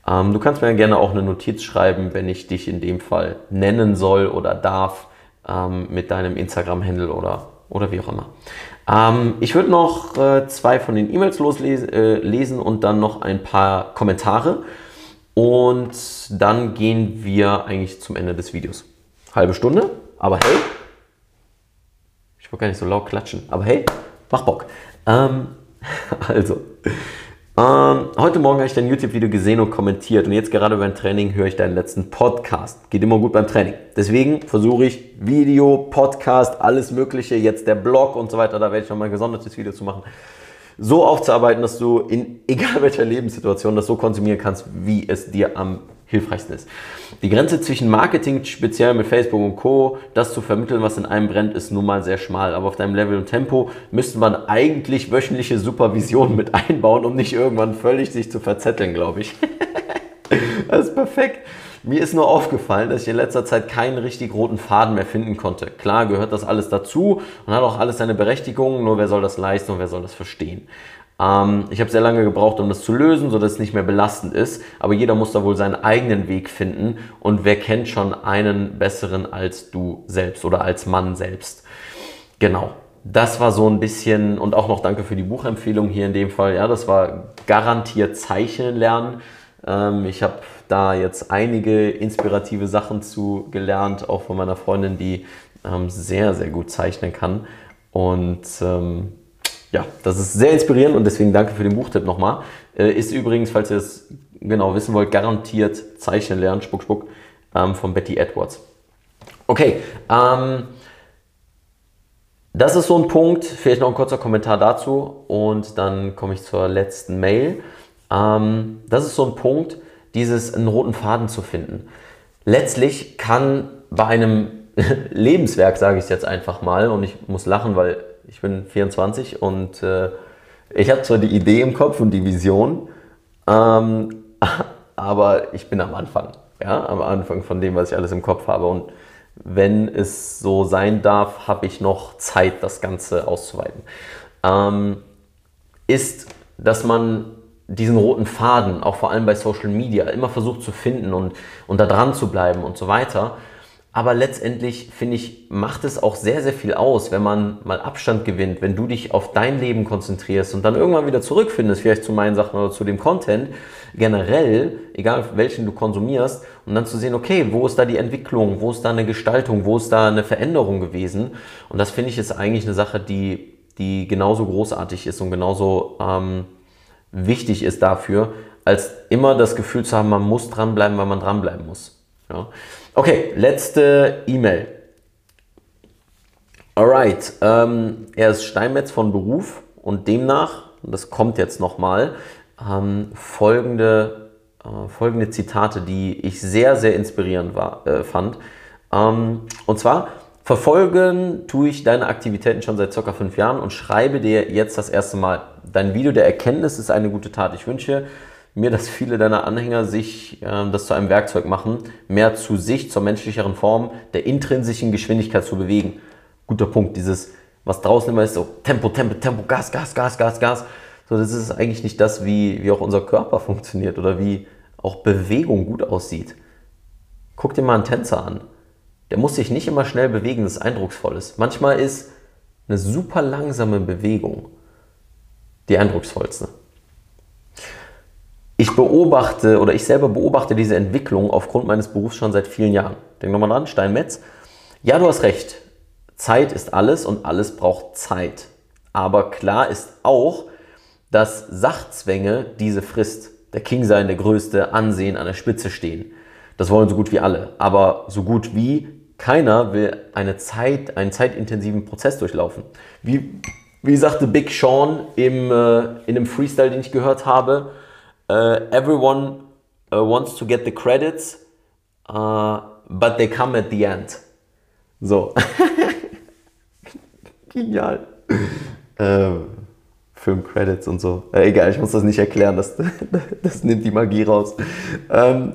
Ähm, du kannst mir gerne auch eine Notiz schreiben, wenn ich dich in dem Fall nennen soll oder darf ähm, mit deinem Instagram-Handle oder, oder wie auch immer. Ähm, ich würde noch äh, zwei von den E-Mails loslesen äh, und dann noch ein paar Kommentare. Und dann gehen wir eigentlich zum Ende des Videos. Halbe Stunde, aber hey, ich wollte gar nicht so laut klatschen, aber hey, mach Bock. Ähm, also, ähm, heute Morgen habe ich dein YouTube-Video gesehen und kommentiert und jetzt gerade beim Training höre ich deinen letzten Podcast. Geht immer gut beim Training. Deswegen versuche ich Video, Podcast, alles Mögliche, jetzt der Blog und so weiter, da werde ich nochmal ein gesondertes Video zu machen, so aufzuarbeiten, dass du in egal welcher Lebenssituation das so konsumieren kannst, wie es dir am hilfreichsten ist. Die Grenze zwischen Marketing, speziell mit Facebook und Co., das zu vermitteln, was in einem brennt, ist nun mal sehr schmal. Aber auf deinem Level und Tempo müsste man eigentlich wöchentliche Supervision mit einbauen, um nicht irgendwann völlig sich zu verzetteln, glaube ich. das ist perfekt. Mir ist nur aufgefallen, dass ich in letzter Zeit keinen richtig roten Faden mehr finden konnte. Klar gehört das alles dazu und hat auch alles seine Berechtigung, nur wer soll das leisten und wer soll das verstehen. Ähm, ich habe sehr lange gebraucht, um das zu lösen, sodass es nicht mehr belastend ist. Aber jeder muss da wohl seinen eigenen Weg finden. Und wer kennt schon einen besseren als du selbst oder als Mann selbst? Genau. Das war so ein bisschen, und auch noch danke für die Buchempfehlung hier in dem Fall. Ja, das war garantiert Zeichnen lernen. Ähm, ich habe da jetzt einige inspirative Sachen zu gelernt, auch von meiner Freundin, die ähm, sehr, sehr gut zeichnen kann. Und ähm, ja, das ist sehr inspirierend und deswegen danke für den Buchtipp nochmal. Äh, ist übrigens, falls ihr es genau wissen wollt, garantiert Zeichnen lernen, Spuck, Spuck, ähm, von Betty Edwards. Okay, ähm, das ist so ein Punkt. Vielleicht noch ein kurzer Kommentar dazu und dann komme ich zur letzten Mail. Ähm, das ist so ein Punkt, dieses einen roten Faden zu finden. Letztlich kann bei einem Lebenswerk, sage ich es jetzt einfach mal, und ich muss lachen, weil ich bin 24 und äh, ich habe zwar die Idee im Kopf und die Vision, ähm, aber ich bin am Anfang. Ja, am Anfang von dem, was ich alles im Kopf habe. Und wenn es so sein darf, habe ich noch Zeit, das Ganze auszuweiten. Ähm, ist, dass man diesen roten Faden, auch vor allem bei Social Media, immer versucht zu finden und, und da dran zu bleiben und so weiter. Aber letztendlich, finde ich, macht es auch sehr, sehr viel aus, wenn man mal Abstand gewinnt, wenn du dich auf dein Leben konzentrierst und dann irgendwann wieder zurückfindest, vielleicht zu meinen Sachen oder zu dem Content, generell, egal welchen du konsumierst, und dann zu sehen, okay, wo ist da die Entwicklung, wo ist da eine Gestaltung, wo ist da eine Veränderung gewesen. Und das finde ich ist eigentlich eine Sache, die, die genauso großartig ist und genauso ähm, wichtig ist dafür, als immer das Gefühl zu haben, man muss dranbleiben, weil man dranbleiben muss. Ja. Okay, letzte E-Mail. Alright, ähm, er ist Steinmetz von Beruf und demnach, das kommt jetzt nochmal, ähm, folgende, äh, folgende Zitate, die ich sehr, sehr inspirierend war, äh, fand. Ähm, und zwar, verfolgen tue ich deine Aktivitäten schon seit ca. fünf Jahren und schreibe dir jetzt das erste Mal. Dein Video der Erkenntnis ist eine gute Tat. Ich wünsche mir, dass viele deiner Anhänger sich äh, das zu einem Werkzeug machen, mehr zu sich, zur menschlicheren Form der intrinsischen Geschwindigkeit zu bewegen. Guter Punkt, dieses, was draußen immer ist, so Tempo, Tempo, Tempo, Gas, Gas, Gas, Gas, Gas. So, das ist eigentlich nicht das, wie, wie auch unser Körper funktioniert oder wie auch Bewegung gut aussieht. Guck dir mal einen Tänzer an. Der muss sich nicht immer schnell bewegen, das eindrucksvoll ist. Manchmal ist eine super langsame Bewegung die eindrucksvollste. Ich beobachte oder ich selber beobachte diese Entwicklung aufgrund meines Berufs schon seit vielen Jahren. Denk nochmal dran, Steinmetz. Ja, du hast recht. Zeit ist alles und alles braucht Zeit. Aber klar ist auch, dass Sachzwänge diese frisst. Der King sein, der Größte, Ansehen, an der Spitze stehen. Das wollen so gut wie alle. Aber so gut wie keiner will eine Zeit, einen zeitintensiven Prozess durchlaufen. Wie, wie sagte Big Sean im, äh, in dem Freestyle, den ich gehört habe, uh, everyone uh, wants to get the credits, uh, but they come at the end. So. Genial. Ähm, Filmcredits und so. Äh, egal, ich muss das nicht erklären, das, das nimmt die Magie raus. Ähm,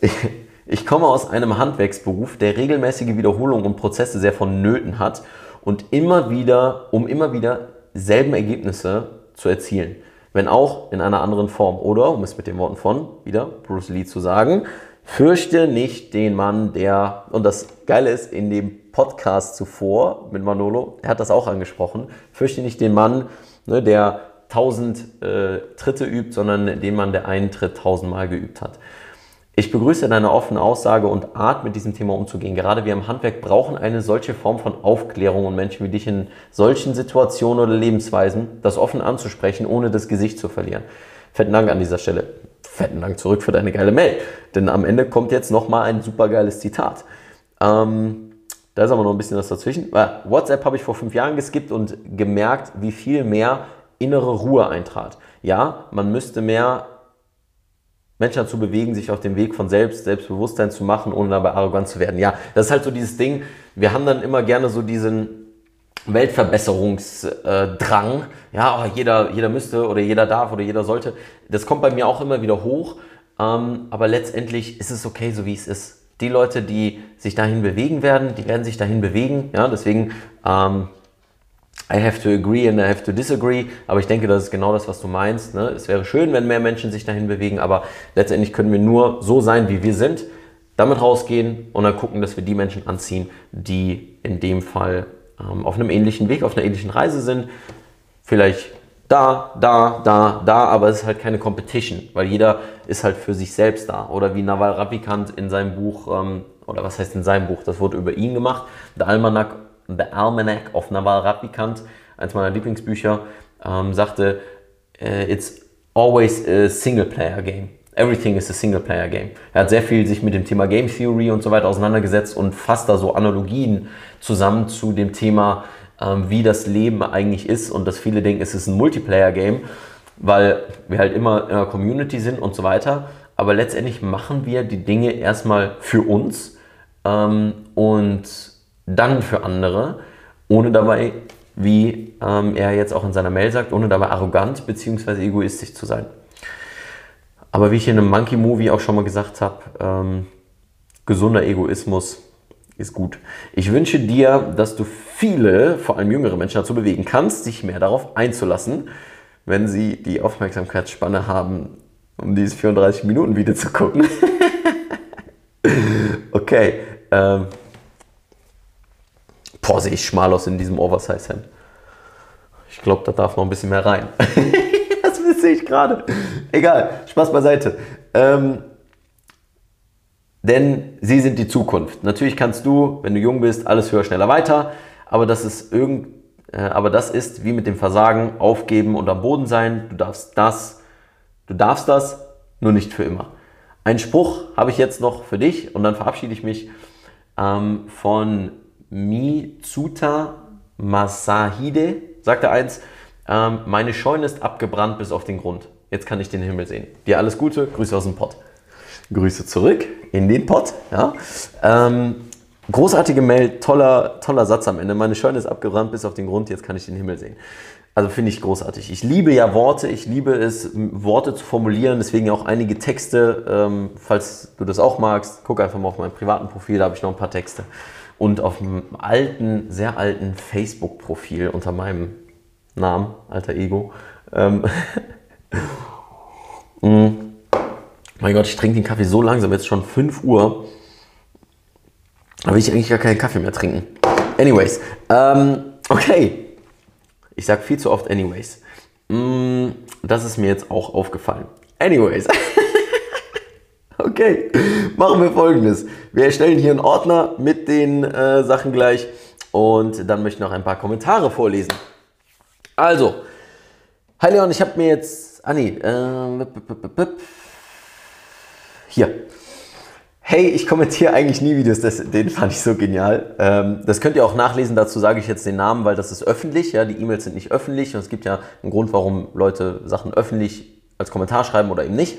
ich, ich komme aus einem Handwerksberuf, der regelmäßige Wiederholungen und Prozesse sehr vonnöten hat und immer wieder, um immer wieder selben Ergebnisse zu erzielen wenn auch in einer anderen Form. Oder, um es mit den Worten von wieder Bruce Lee zu sagen, fürchte nicht den Mann, der, und das Geile ist, in dem Podcast zuvor mit Manolo, er hat das auch angesprochen, fürchte nicht den Mann, ne, der tausend äh, Tritte übt, sondern den Mann, der einen Tritt tausendmal geübt hat. Ich begrüße deine offene Aussage und Art, mit diesem Thema umzugehen. Gerade wir im Handwerk brauchen eine solche Form von Aufklärung und Menschen wie dich in solchen Situationen oder Lebensweisen, das offen anzusprechen, ohne das Gesicht zu verlieren. Fetten Dank an dieser Stelle. Fetten Dank zurück für deine geile Mail. Denn am Ende kommt jetzt nochmal ein super geiles Zitat. Ähm, da ist aber noch ein bisschen was dazwischen. WhatsApp habe ich vor fünf Jahren geskippt und gemerkt, wie viel mehr innere Ruhe eintrat. Ja, man müsste mehr Menschen dazu bewegen, sich auf dem Weg von Selbst, Selbstbewusstsein zu machen, ohne dabei arrogant zu werden. Ja, das ist halt so dieses Ding. Wir haben dann immer gerne so diesen Weltverbesserungsdrang. Ja, oh, jeder, jeder müsste oder jeder darf oder jeder sollte. Das kommt bei mir auch immer wieder hoch. Ähm, aber letztendlich ist es okay, so wie es ist. Die Leute, die sich dahin bewegen werden, die werden sich dahin bewegen. Ja, deswegen ähm, I have to agree and I have to disagree, aber ich denke, das ist genau das, was du meinst. Ne? Es wäre schön, wenn mehr Menschen sich dahin bewegen, aber letztendlich können wir nur so sein, wie wir sind, damit rausgehen und dann gucken, dass wir die Menschen anziehen, die in dem Fall ähm, auf einem ähnlichen Weg, auf einer ähnlichen Reise sind. Vielleicht da, da, da, da, aber es ist halt keine Competition, weil jeder ist halt für sich selbst da. Oder wie Naval Ravikant in seinem Buch, ähm, oder was heißt in seinem Buch, das wurde über ihn gemacht, der Almanac The Almanac of Naval Ravikant, eins meiner Lieblingsbücher, ähm, sagte, äh, it's always a single-player game. Everything is a single-player game. Er hat sehr viel sich mit dem Thema Game Theory und so weiter auseinandergesetzt und fasst da so Analogien zusammen zu dem Thema, ähm, wie das Leben eigentlich ist und dass viele denken, es ist ein Multiplayer-Game, weil wir halt immer in einer Community sind und so weiter. Aber letztendlich machen wir die Dinge erstmal für uns ähm, und dann für andere, ohne dabei, wie ähm, er jetzt auch in seiner Mail sagt, ohne dabei arrogant bzw. egoistisch zu sein. Aber wie ich in einem Monkey Movie auch schon mal gesagt habe, ähm, gesunder Egoismus ist gut. Ich wünsche dir, dass du viele, vor allem jüngere Menschen dazu bewegen kannst, sich mehr darauf einzulassen, wenn sie die Aufmerksamkeitsspanne haben, um dieses 34 Minuten Video zu gucken. okay, ähm, Boah, sehe ich schmal aus in diesem Oversize-Hemd. Ich glaube, da darf noch ein bisschen mehr rein. das sehe ich gerade. Egal, Spaß beiseite. Ähm, denn sie sind die Zukunft. Natürlich kannst du, wenn du jung bist, alles höher, schneller, weiter. Aber das ist irgend, äh, aber das ist wie mit dem Versagen, aufgeben und am Boden sein. Du darfst das, du darfst das, nur nicht für immer. Ein Spruch habe ich jetzt noch für dich und dann verabschiede ich mich ähm, von Mitsuta Masahide. Sagt er eins, ähm, meine Scheune ist abgebrannt bis auf den Grund. Jetzt kann ich den Himmel sehen. Dir alles Gute, Grüße aus dem Pott. Grüße zurück in den Pott. Ja. Ähm, großartige Mail, toller, toller Satz am Ende. Meine Scheune ist abgebrannt bis auf den Grund, jetzt kann ich den Himmel sehen. Also finde ich großartig. Ich liebe ja Worte, ich liebe es, Worte zu formulieren, deswegen auch einige Texte. Ähm, falls du das auch magst, guck einfach mal auf meinem privaten Profil, da habe ich noch ein paar Texte. Und auf dem alten, sehr alten Facebook-Profil unter meinem Namen, alter Ego. Ähm, mm. Mein Gott, ich trinke den Kaffee so langsam, jetzt schon 5 Uhr. Da will ich eigentlich gar keinen Kaffee mehr trinken. Anyways, ähm, okay. Ich sage viel zu oft anyways. Mm, das ist mir jetzt auch aufgefallen. Anyways. okay, machen wir folgendes. Wir erstellen hier einen Ordner mit den äh, Sachen gleich und dann möchte ich noch ein paar Kommentare vorlesen. Also, hi Leon, ich habe mir jetzt. Ah nee, äh, hier. Hey, ich kommentiere eigentlich nie Videos, das, den fand ich so genial. Ähm, das könnt ihr auch nachlesen, dazu sage ich jetzt den Namen, weil das ist öffentlich. Ja, die E-Mails sind nicht öffentlich und es gibt ja einen Grund, warum Leute Sachen öffentlich als Kommentar schreiben oder eben nicht.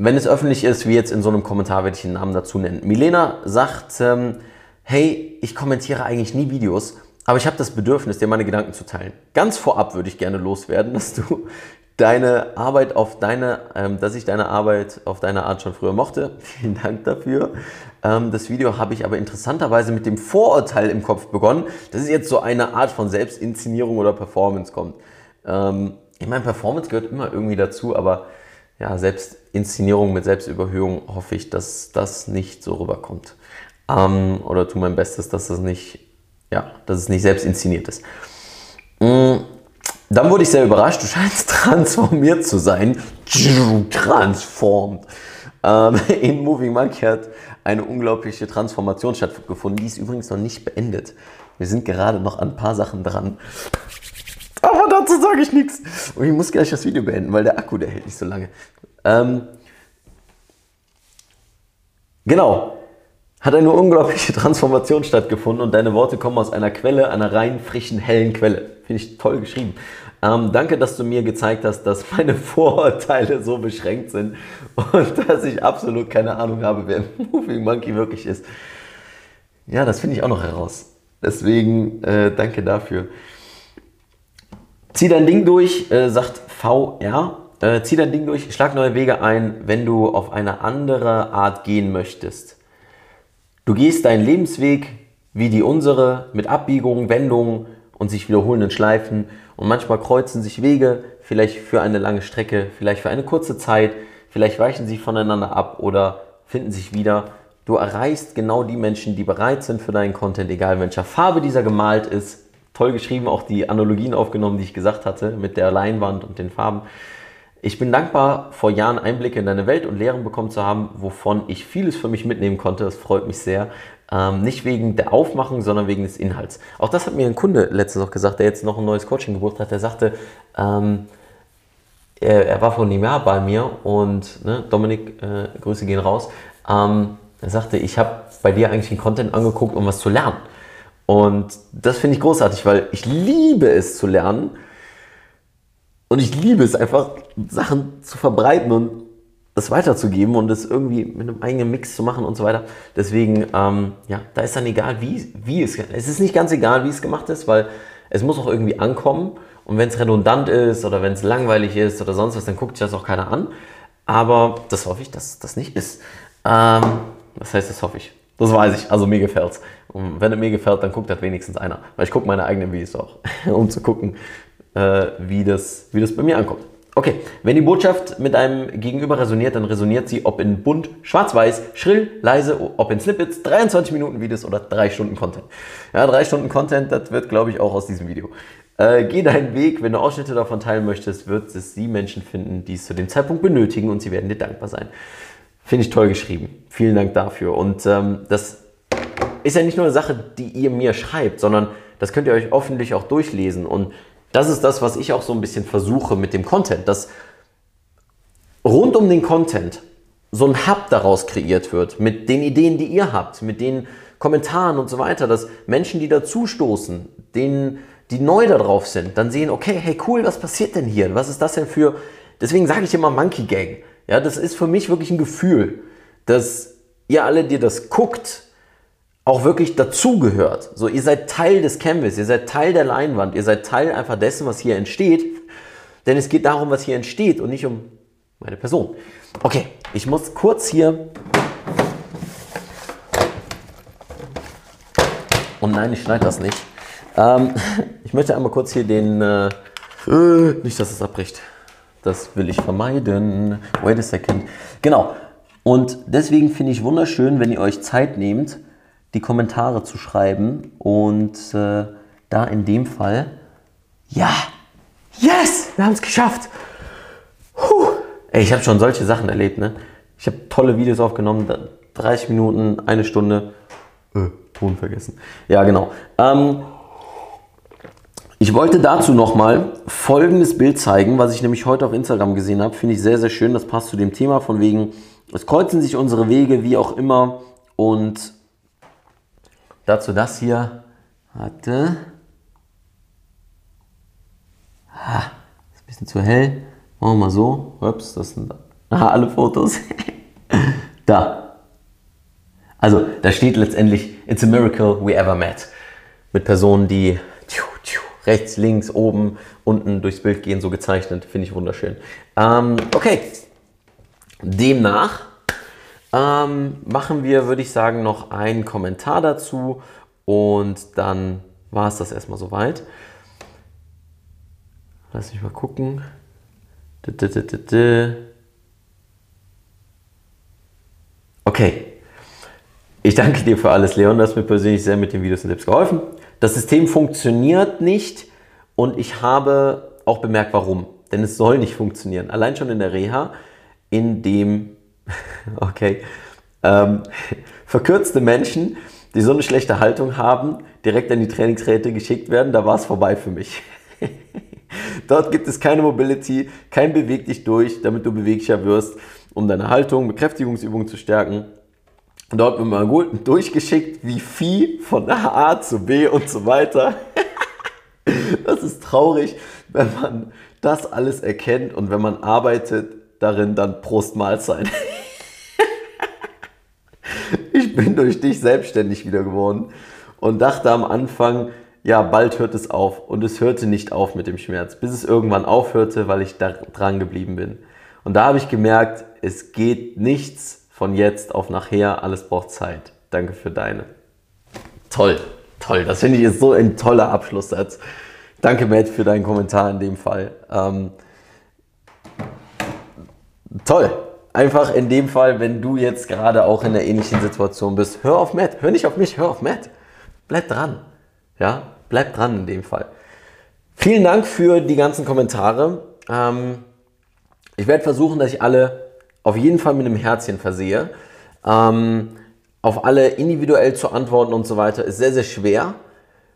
Wenn es öffentlich ist, wie jetzt in so einem Kommentar, werde ich den Namen dazu nennen. Milena sagt, ähm, hey, ich kommentiere eigentlich nie Videos, aber ich habe das Bedürfnis, dir meine Gedanken zu teilen. Ganz vorab würde ich gerne loswerden, dass du deine Arbeit auf deine, ähm, dass ich deine Arbeit auf deine Art schon früher mochte. Vielen Dank dafür. Ähm, das Video habe ich aber interessanterweise mit dem Vorurteil im Kopf begonnen, dass es jetzt so eine Art von Selbstinszenierung oder Performance kommt. Ähm, ich meine, Performance gehört immer irgendwie dazu, aber ja, Selbstinszenierung mit Selbstüberhöhung hoffe ich, dass das nicht so rüberkommt. Ähm, oder tu mein Bestes, dass es nicht, ja, dass es nicht selbst inszeniert ist. Mhm. Dann wurde ich sehr überrascht, du scheinst transformiert zu sein. Transformed. Ähm, in Moving Monkey hat eine unglaubliche Transformation stattgefunden. Die ist übrigens noch nicht beendet. Wir sind gerade noch an ein paar Sachen dran. Dazu sage ich nichts. Und ich muss gleich das Video beenden, weil der Akku, der hält nicht so lange. Ähm, genau. Hat eine unglaubliche Transformation stattgefunden und deine Worte kommen aus einer Quelle, einer rein frischen, hellen Quelle. Finde ich toll geschrieben. Ähm, danke, dass du mir gezeigt hast, dass meine Vorurteile so beschränkt sind und dass ich absolut keine Ahnung habe, wer Moving Monkey wirklich ist. Ja, das finde ich auch noch heraus. Deswegen äh, danke dafür. Zieh dein Ding durch, äh, sagt VR. Äh, zieh dein Ding durch, schlag neue Wege ein, wenn du auf eine andere Art gehen möchtest. Du gehst deinen Lebensweg wie die unsere mit Abbiegungen, Wendungen und sich wiederholenden Schleifen und manchmal kreuzen sich Wege, vielleicht für eine lange Strecke, vielleicht für eine kurze Zeit, vielleicht weichen sie voneinander ab oder finden sich wieder. Du erreichst genau die Menschen, die bereit sind für deinen Content, egal welcher Farbe dieser gemalt ist. Toll geschrieben, auch die Analogien aufgenommen, die ich gesagt hatte, mit der Leinwand und den Farben. Ich bin dankbar, vor Jahren Einblicke in deine Welt und Lehren bekommen zu haben, wovon ich vieles für mich mitnehmen konnte. Das freut mich sehr. Ähm, nicht wegen der Aufmachung, sondern wegen des Inhalts. Auch das hat mir ein Kunde letztens noch gesagt, der jetzt noch ein neues Coaching gebucht hat. Der sagte, ähm, er, er, war vor einem Jahr bei mir und ne, Dominik, äh, Grüße gehen raus. Ähm, er sagte, ich habe bei dir eigentlich den Content angeguckt, um was zu lernen. Und das finde ich großartig, weil ich liebe es zu lernen und ich liebe es einfach, Sachen zu verbreiten und das weiterzugeben und es irgendwie mit einem eigenen Mix zu machen und so weiter. Deswegen, ähm, ja, da ist dann egal, wie, wie es, es ist nicht ganz egal, wie es gemacht ist, weil es muss auch irgendwie ankommen. Und wenn es redundant ist oder wenn es langweilig ist oder sonst was, dann guckt sich das auch keiner an. Aber das hoffe ich, dass das nicht ist. Ähm, was heißt, das hoffe ich? Das weiß ich, also mir gefällt's. Und wenn es mir gefällt, dann guckt das wenigstens einer. Weil ich gucke meine eigenen Videos auch, um zu gucken, äh, wie, das, wie das bei mir ankommt. Okay, wenn die Botschaft mit einem Gegenüber resoniert, dann resoniert sie, ob in bunt, schwarz-weiß, schrill, leise, ob in Snippets, 23 Minuten Videos oder 3 Stunden Content. Ja, 3 Stunden Content, das wird, glaube ich, auch aus diesem Video. Äh, geh deinen Weg, wenn du Ausschnitte davon teilen möchtest, wird es die Menschen finden, die es zu dem Zeitpunkt benötigen und sie werden dir dankbar sein. Finde ich toll geschrieben. Vielen Dank dafür. Und ähm, das ist ja nicht nur eine Sache, die ihr mir schreibt, sondern das könnt ihr euch öffentlich auch durchlesen. Und das ist das, was ich auch so ein bisschen versuche mit dem Content, dass rund um den Content so ein Hub daraus kreiert wird, mit den Ideen, die ihr habt, mit den Kommentaren und so weiter, dass Menschen, die dazustoßen, denen, die neu darauf sind, dann sehen, okay, hey cool, was passiert denn hier? Was ist das denn für, deswegen sage ich immer Monkey Gang. Ja, das ist für mich wirklich ein Gefühl, dass ihr alle, die das guckt, auch wirklich dazugehört. So, ihr seid Teil des Canvas, ihr seid Teil der Leinwand, ihr seid Teil einfach dessen, was hier entsteht. Denn es geht darum, was hier entsteht und nicht um meine Person. Okay, ich muss kurz hier. Und nein, ich schneide das nicht. Ähm, ich möchte einmal kurz hier den. Äh, nicht, dass es abbricht. Das will ich vermeiden. Wait a second. Genau. Und deswegen finde ich wunderschön, wenn ihr euch Zeit nehmt, die Kommentare zu schreiben und äh, da in dem Fall, ja, yes, wir haben es geschafft. Puh. Ey, ich habe schon solche Sachen erlebt, ne? Ich habe tolle Videos aufgenommen, 30 Minuten, eine Stunde, äh, Ton vergessen. Ja, genau. Ähm, ich wollte dazu nochmal folgendes Bild zeigen, was ich nämlich heute auf Instagram gesehen habe. Finde ich sehr, sehr schön. Das passt zu dem Thema von wegen, es kreuzen sich unsere Wege, wie auch immer. Und Dazu das hier. Warte. Ha, ist ein bisschen zu hell. Machen wir mal so. Ups, das sind alle Fotos. da. Also, da steht letztendlich, it's a miracle we ever met. Mit Personen, die tschu, tschu, rechts, links, oben, unten durchs Bild gehen, so gezeichnet. Finde ich wunderschön. Ähm, okay. Demnach ähm, machen wir, würde ich sagen, noch einen Kommentar dazu und dann war es das erstmal soweit. Lass mich mal gucken. Okay. Ich danke dir für alles, Leon. Du hast mir persönlich sehr mit den Videos und Tipps geholfen. Das System funktioniert nicht und ich habe auch bemerkt, warum. Denn es soll nicht funktionieren. Allein schon in der Reha, in dem okay, ähm, verkürzte Menschen, die so eine schlechte Haltung haben, direkt an die Trainingsräte geschickt werden, da war es vorbei für mich. Dort gibt es keine Mobility, kein Beweg dich durch, damit du beweglicher wirst, um deine Haltung, Bekräftigungsübungen zu stärken. Dort wird man gut durchgeschickt wie Vieh von A zu B und so weiter. das ist traurig, wenn man das alles erkennt und wenn man arbeitet darin, dann Prost Mahlzeit. Ich bin durch dich selbstständig wieder geworden und dachte am Anfang, ja, bald hört es auf. Und es hörte nicht auf mit dem Schmerz, bis es irgendwann aufhörte, weil ich da dran geblieben bin. Und da habe ich gemerkt, es geht nichts von jetzt auf nachher, alles braucht Zeit. Danke für deine. Toll, toll. Das finde ich ist so ein toller Abschlusssatz. Danke, Matt, für deinen Kommentar in dem Fall. Ähm, toll einfach in dem Fall, wenn du jetzt gerade auch in der ähnlichen Situation bist, hör auf Matt, hör nicht auf mich, hör auf Matt. Bleib dran. Ja, bleib dran in dem Fall. Vielen Dank für die ganzen Kommentare. Ähm, ich werde versuchen, dass ich alle auf jeden Fall mit einem Herzchen versehe. Ähm, auf alle individuell zu antworten und so weiter ist sehr, sehr schwer,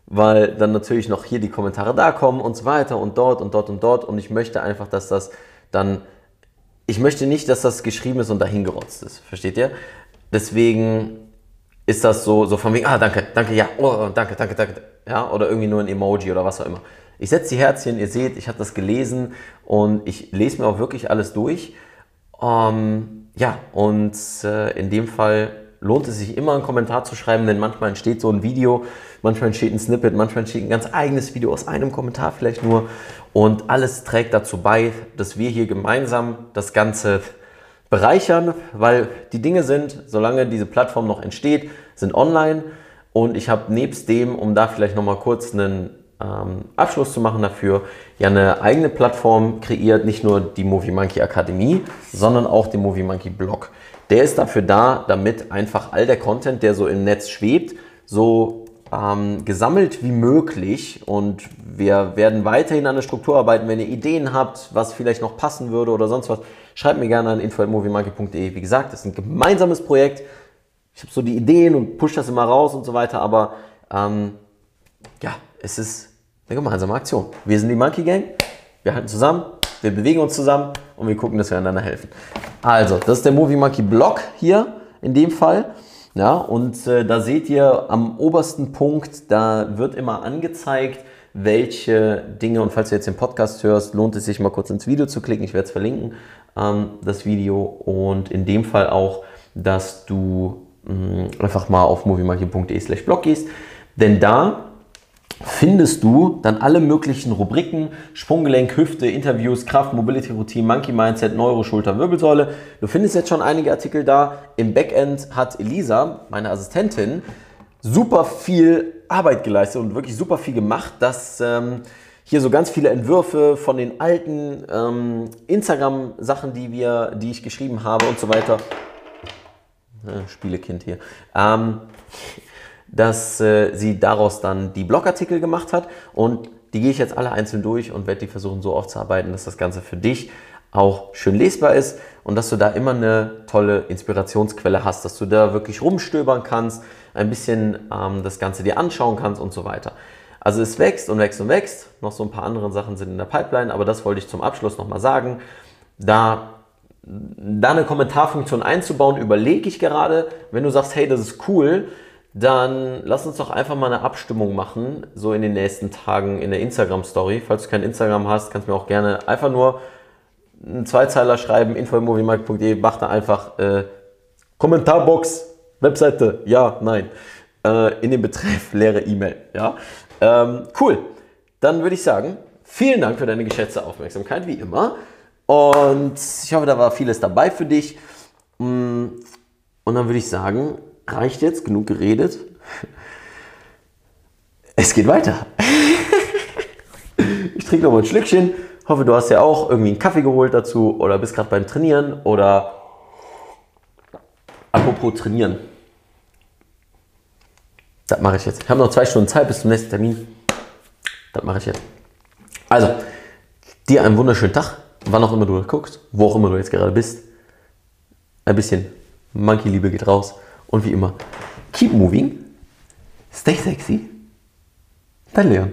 weil dann natürlich noch hier die Kommentare da kommen und so weiter und dort und dort und dort. Und ich möchte einfach, dass das dann ich möchte nicht, dass das geschrieben ist und dahingerotzt ist. Versteht ihr? Deswegen ist das so, so von wegen, ah, danke, danke, ja, oh, danke, danke, danke, ja, oder irgendwie nur ein Emoji oder was auch immer. Ich setze die Herzchen, ihr seht, ich habe das gelesen und ich lese mir auch wirklich alles durch. Ähm, ja, und äh, in dem Fall lohnt es sich immer einen Kommentar zu schreiben, denn manchmal entsteht so ein Video, manchmal entsteht ein Snippet, manchmal entsteht ein ganz eigenes Video aus einem Kommentar vielleicht nur. Und alles trägt dazu bei, dass wir hier gemeinsam das Ganze bereichern, weil die Dinge sind, solange diese Plattform noch entsteht, sind online. Und ich habe nebst dem, um da vielleicht nochmal kurz einen, ähm, Abschluss zu machen dafür, ja eine eigene Plattform kreiert, nicht nur die Movie Monkey Akademie, sondern auch den Movie Monkey Blog. Der ist dafür da, damit einfach all der Content, der so im Netz schwebt, so ähm, gesammelt wie möglich und wir werden weiterhin an der Struktur arbeiten. Wenn ihr Ideen habt, was vielleicht noch passen würde oder sonst was, schreibt mir gerne an info.moviemonkey.de. Wie gesagt, das ist ein gemeinsames Projekt. Ich habe so die Ideen und push das immer raus und so weiter, aber ähm, ja, es ist eine gemeinsame Aktion. Wir sind die Monkey Gang, wir halten zusammen, wir bewegen uns zusammen und wir gucken, dass wir einander helfen. Also, das ist der Movie Monkey Blog hier in dem Fall. Ja, und äh, da seht ihr am obersten Punkt, da wird immer angezeigt, welche Dinge, und falls du jetzt den Podcast hörst, lohnt es sich mal kurz ins Video zu klicken, ich werde es verlinken, ähm, das Video, und in dem Fall auch, dass du mh, mm, einfach mal auf moviemonkey.de slash blog gehst, denn da findest du dann alle möglichen Rubriken, Sprunggelenk, Hüfte, Interviews, Kraft, Mobility Routine, Monkey Mindset, Neuro, Schulter, Wirbelsäule. Du findest jetzt schon einige Artikel da. Im Backend hat Elisa, meine Assistentin, super viel Arbeit geleistet und wirklich super viel gemacht, dass ähm, hier so ganz viele Entwürfe von den alten ähm, Instagram-Sachen, die die ich geschrieben habe und so weiter. Äh, Spielekind hier. Ähm, dass äh, sie daraus dann die Blogartikel gemacht hat und die gehe ich jetzt alle einzeln durch und werde die versuchen so aufzuarbeiten, dass das Ganze für dich auch schön lesbar ist und dass du da immer eine tolle Inspirationsquelle hast, dass du da wirklich rumstöbern kannst, ein bisschen ähm, das Ganze dir anschauen kannst und so weiter. Also es wächst und wächst und wächst. Noch so ein paar andere Sachen sind in der Pipeline, aber das wollte ich zum Abschluss nochmal sagen. Da, da eine Kommentarfunktion einzubauen, überlege ich gerade. Wenn du sagst, hey, das ist cool, dann lass uns doch einfach mal eine Abstimmung machen, so in den nächsten Tagen in der Instagram-Story. Falls du kein Instagram hast, kannst du mir auch gerne einfach nur einen Zweizeiler schreiben, info.moviemarkt.de, mach da einfach äh, Kommentarbox, Webseite, ja, nein, äh, in den Betreff leere E-Mail. Ja? Ähm, cool, dann würde ich sagen, vielen Dank für deine geschätzte Aufmerksamkeit, wie immer. Und ich hoffe, da war vieles dabei für dich. Mm, und dann würde ich sagen, reicht jetzt, genug geredet. Es geht weiter. Ich trinke noch mal ein Schlückchen. Hoffe, du hast ja auch irgendwie einen Kaffee geholt dazu oder bist gerade beim Trainieren oder apropos trainieren. Das mache ich jetzt. Ich habe noch zwei Stunden Zeit bis zum nächsten Termin. Das mache ich jetzt. Also, dir einen wunderschönen Tag, wann auch immer du guckst, wo auch immer du jetzt gerade bist. Ein bisschen Monkey-Liebe geht raus. Und wie immer, keep moving, stay sexy. Dein Leon.